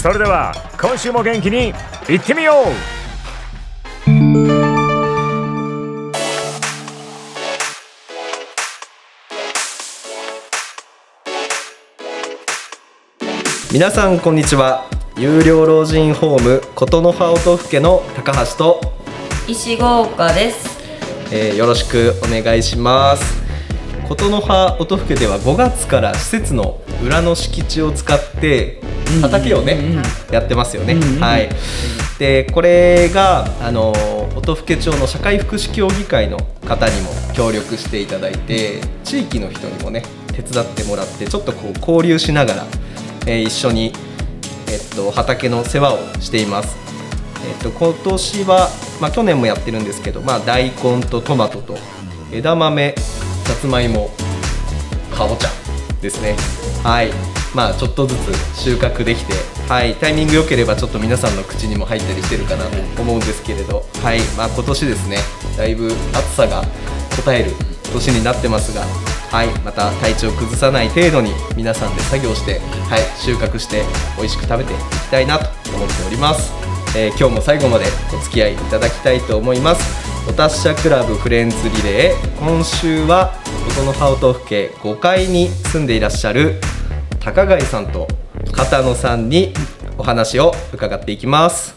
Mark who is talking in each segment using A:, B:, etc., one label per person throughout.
A: それでは今週も元気にいってみよう。
B: 皆さんこんにちは。有料老人ホーム琴の葉音更の高橋と、
C: 石郷岡です。
B: えーよろしくお願いします。琴の葉音更では5月から施設の裏の敷地を使って畑をね、やってますよね、はい。でこれがあの音更町の社会福祉協議会の方にも協力していただいて地域の人にもね手伝ってもらってちょっとこう交流しながら、えー一緒に、えっと、畑の世話をしています。えっと今年は、まあ、去年もやってるんですけど、まあ、大根とトマトと枝豆さつまいもかぼちゃですね。はいまあちょっとずつ収穫できてはいタイミング良ければちょっと皆さんの口にも入ったりしてるかなと思うんですけれどはいまあ今年ですねだいぶ暑さが応える年になってますがはいまた体調崩さない程度に皆さんで作業してはい収穫して美味しく食べていきたいなと思っております。えー今日も最後までお付き合いいただきたいと思います。お達者クラブフレンズリレー今週は琴の葉音府家5階に住んでいらっしゃる高貝さんと片野さんにお話を伺っていきます。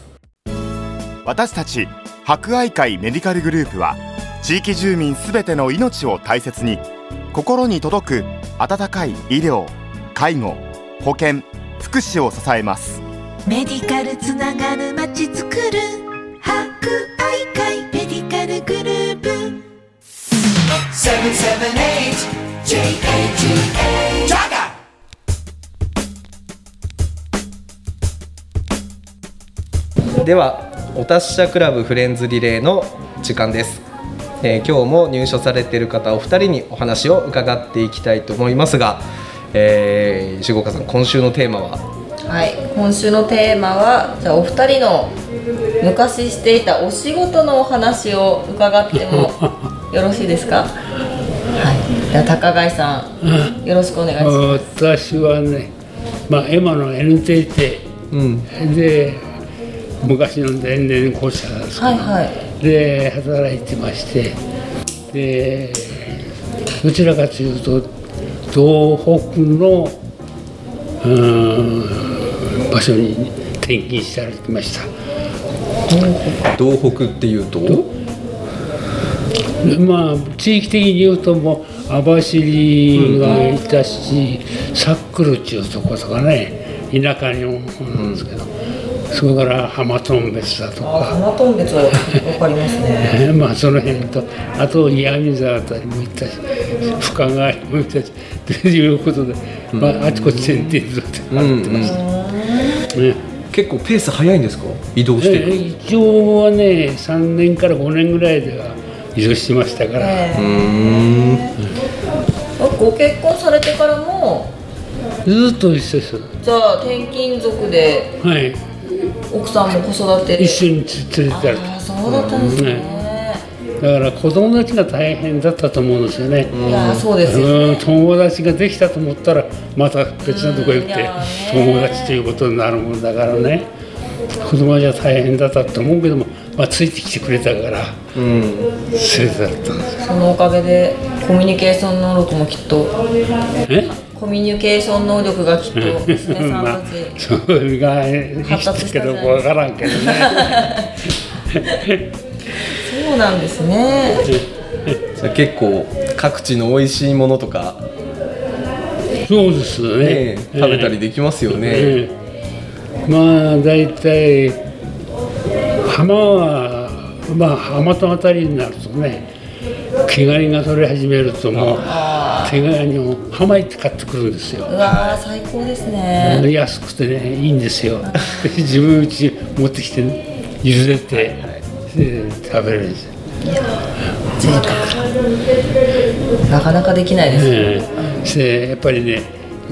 D: 私たち博愛会メディカルグループは地域住民すべての命を大切に心に届く温かい医療介護保健福祉を支えます。
E: メディカルつながるまちづくる博愛会メディカルグループ。
F: 778
B: ではお達者クラブフレンズリレーの時間です、えー今日も入所されている方お二人にお話を伺っていきたいと思いますが、えー、石岡さん今週のテーマは？
C: はい、今週のテーマはじゃあお二人の昔していたお仕事のお話を伺っても よろしいですか？はい、では高貝さん、よろしくお願いします。
G: 私はね、まあ、今の NTT
B: うん。
G: で昔の電電公社ですか。
C: はいはい。
G: で働いてまして。でどちらかというと東北のうーん場所に転勤してきました。
B: 東北っていうと？
G: でまあ地域的に言うともう網走がいたし、サックルっていうとことかね田舎にもなんですけど、それから浜頓別だと
C: あ、
G: か、
C: 浜頓別はわかりますね。
G: えーまあその辺とあと岩見沢あたりも行ったし深川にも行ったしということで、まあ、あちこち転々とって回ってます、ね。
B: 結構ペース早いんですか？移動して。
G: えー一応はね3年から5年ぐらいでは移動してましたから、
C: え
B: うーん。
C: ーご結婚されてからも、
G: ずっと一緒です。
C: じゃあ転勤族で
G: はい
C: 奥さんも子育てで。
G: 一緒に連れてやる
C: ああ、そうだったんですね。
G: だから子供たちが大変だったと思うんですよね、
C: いやー、そうですね。
G: 友達ができたと思ったらまた別なとこ行って友
C: ね
G: 達ということになるもんだからね。子供じゃ大変だったと思うけども、まあ、ついてきてくれたから
B: うん。
G: 連れてた
C: そのおかげでコミュニケーション能力もきっと
G: え？
C: ココミュニケーション能力がきっと娘さん
G: まあ
C: たち、
G: それが生きたけどわからんけどね。
C: そうなんですね。
B: じゃあ結構各地の美味しいものとか、
G: そうですね。
B: ね、食べたりできますよね。
G: ええ。まあ大体浜はまあ浜とあたりになるとね毛ガニが取れ始めるともう手ガニを浜行って買ってくるんですよ。
C: うわー最高ですね。
G: 安くてねいいんですよ。自分うち持ってきて茹でて、で食べるんですよ。
C: 贅沢。なかなかできないです、
G: ええ。してやっぱりね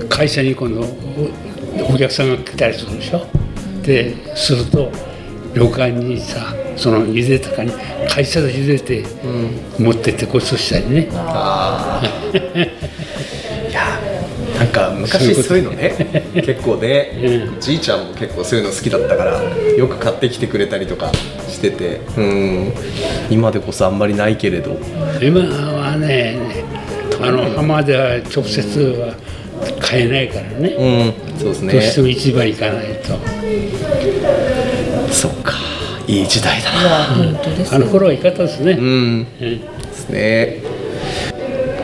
G: 会社に今度おお客さんが来たりするでしょ？ですると旅館にさその茹でたかに会社で茹でて、持ってってごちそうしたりね。
B: なんか昔そういうのね 結構ね、
G: う
B: じいちゃんも結構そういうの好きだったからよく買ってきてくれたりとかしてて。うん。今でこそあんまりないけれど。
G: 今はねあの浜では直接は買えないからね、
B: うん。そうです
G: どうして
B: ね
G: も市場行かないと。
B: そっかいい時代だ
C: いや本当です
G: あの頃は良かったですね、
B: うん。
G: え
B: ですね。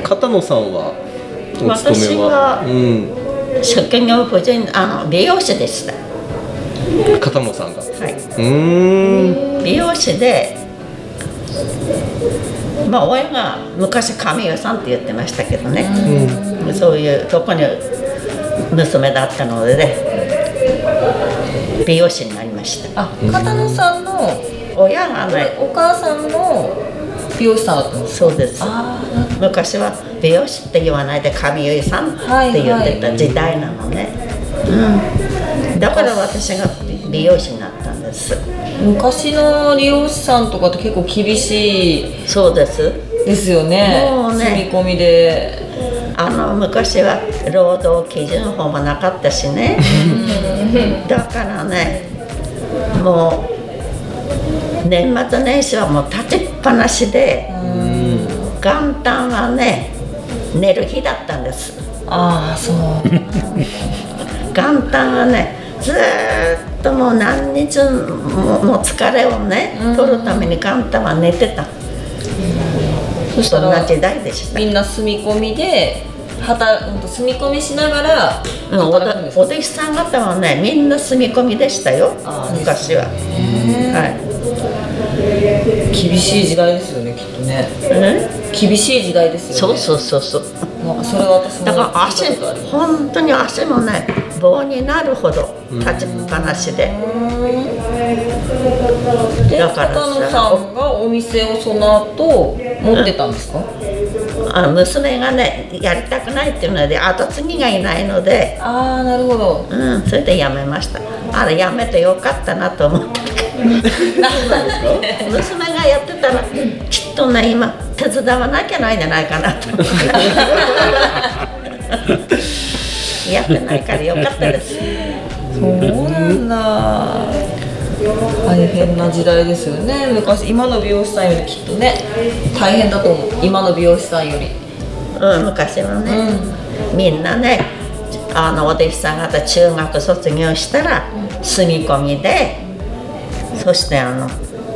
B: 片野さんはお勤めは？
H: 私は
B: うん。
H: 職業婦人あの美容師でした、
B: 片野さんが？う
H: はい、
B: ーん。
H: 美容師でまあ親が昔神代さんって言ってましたけどね、そういうとこに娘だったのでね。美容師になりました
C: あ片野さんの
H: 親がね
C: お母さんの美容師さんだったんです
H: そうです。
C: あ
H: 昔は美容師って言わないで神代さんって言ってた時代なのね、うん、だから私が美容師になったんです。
C: あ昔の理容師さんとかって結構厳しい
H: そうです。
C: ですよね。
H: もうね
C: 住み込みで。
H: あの昔は労働基準法もなかったしね。だからねもう年末年始はもう立ちっぱなしで元旦はね寝る日だったんです。
C: ああそう。
H: 元旦はねずーっともう何日ももう疲れをね取るために元旦は寝てた。
C: そしたら
H: そんな時代でした。
C: みんな住み込みで働住み込みしながら
H: うんお弟子さん方はねみんな住み込みでしたよ昔は。はい。
C: 厳しい時代ですよねきっとね。
H: うん？
C: 厳しい時代ですよね。
H: そうそうそうそう。
C: それは私も
H: だから足本当に足もね棒になるほど立ちっぱなしで。
C: で
H: だからさ
C: んがお店をその後持ってたんですか、
H: あの娘がねやりたくないっていうので後継ぎがいないので
C: ああなるほど
H: うん、それでやめました。あれやめてよかったなと思って。娘がやってたらきっとね今手伝わなきゃないんじゃないかなと思って。やってないからよかったです。
C: そうなんだ大変な時代ですよね。昔今の美容師さんよりきっとね大変だと思う。今の美容師さんより。
H: うん、昔はね、みんなねあのお弟子さん方中学卒業したら住み込みでそしてあの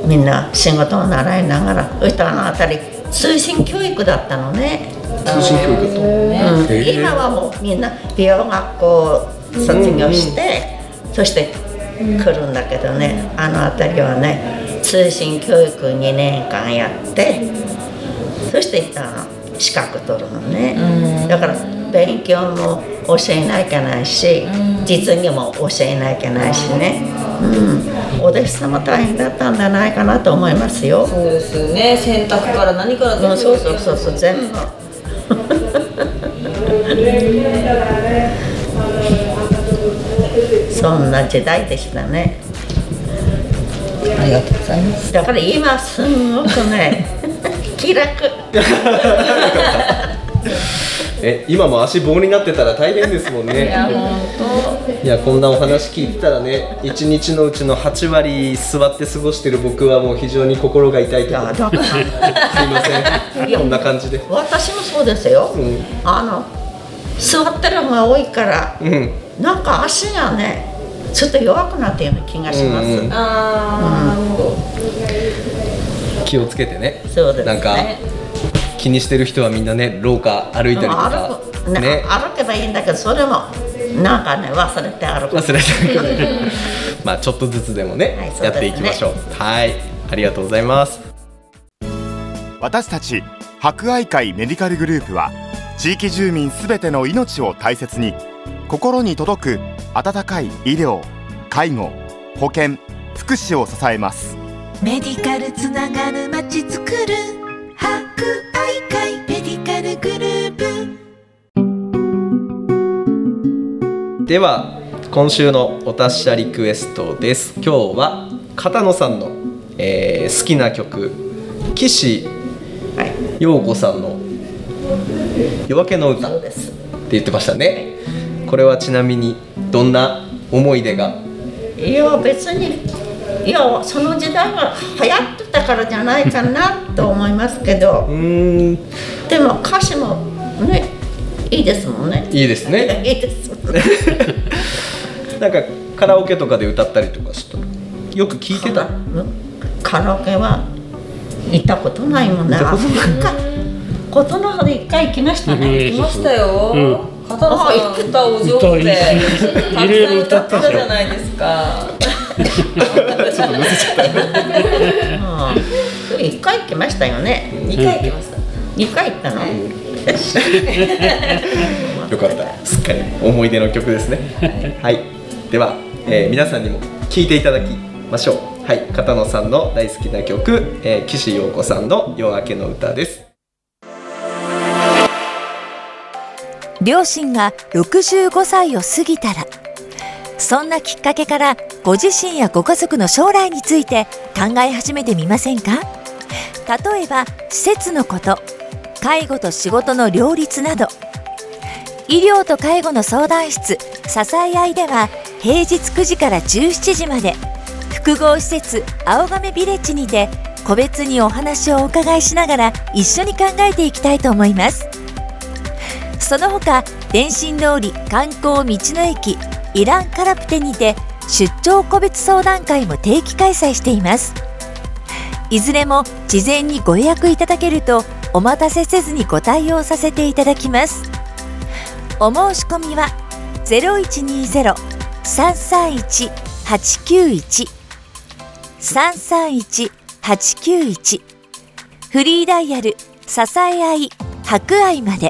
H: みんな仕事を習いながら歌のあたり通信教育だったのね。
B: 通信教育と
H: うん、今はもうみんな美容学校を卒業して、そして来るんだけどねあの辺りはね通信教育2年間やってそしてあの資格取るのね、だから勉強も教えなきゃないし、実技も教えなきゃないしね、うん、お弟子さんも大変だったんじゃないかなと思いますよ。
C: そうですよね。洗濯から何から
H: うん、そうそうそうそう全部。そんな時代でしたね。
C: ありがとうございます。
H: だから今すんごくね 気楽。
B: え今も足棒になってたら大変ですもん
C: いや
B: ね
C: 本
B: いやこんなお話聞いてたらね一日のうちの8割座って過ごしてる僕はもう非常に心が痛いと。思 すいません。こんな感じで。
H: 私もそうですよ。
B: ん。
H: あの座ってる方が多いから
B: うん。
H: なんか足がねちょっと弱くなったような気がします、
B: うんうん
C: ああ、なるほど
B: 気をつけてね。
H: そうですね。
B: なんか気にしてる人はみんなね廊下歩いたりとか。
H: 歩くね
B: ね。
H: 歩けばいいんだけどそれもなんかね忘れて歩く。
B: 忘れてるけどまあちょっとずつでもね、
H: はい
B: やっていきましょう。はい。ありがとうございます。
D: 私たち博愛会メディカルグループは地域住民すべての命を大切に心に届く温かい医療介護保健福祉を支えます。
E: メディカルつながるまちづくる博愛会メディカルグループ。
B: では今週のお達者リクエストです。今日は片野さんの、えー好きな曲岸
H: はい
B: 陽子さんの「夜明けの歌」って言ってましたね。これはちなみにどんな思い出が？
H: いや別にいやその時代は流行ってたからじゃないかなと思いますけど。
B: うーん。
H: でも歌詞もねいいですもんね。
B: いいですね。
H: いいです。
B: なんかカラオケとかで歌ったりとかした？よく聞いてた？
H: カラオケは行ったことないもんね
B: 行ったことない。
H: の葉で一回行きましたね。
C: 来ましたよ、
G: うん
C: 片野さん歌お上手で
G: 歌いいろいろ歌った
C: じゃないですか。
H: うん一回行きましたよね
C: 二回行きました
H: 二回行ったの
B: よかったすっかり思い出の曲ですねはい、では、えー皆さんにも聴いていただきましょうはい片野さんの大好きな曲、えー岸陽子さんの「夜明けの歌」です
I: 両親が65歳を過ぎたらそんなきっかけからご自身やご家族の将来について考え始めてみませんか？例えば施設のこと介護と仕事の両立など。医療と介護の相談室支え合いでは平日9時から17時まで。複合施設青亀ビレッジにて個別にお話をお伺いしながら一緒に考えていきたいと思います。その他電信通り観光道の駅イランカラプテにて出張個別相談会も定期開催しています。いずれも事前にご予約いただけるとお待たせせずにご対応させていただきます。お申し込みは0120-331-891 331-891フリーダイヤル支え合い博愛まで。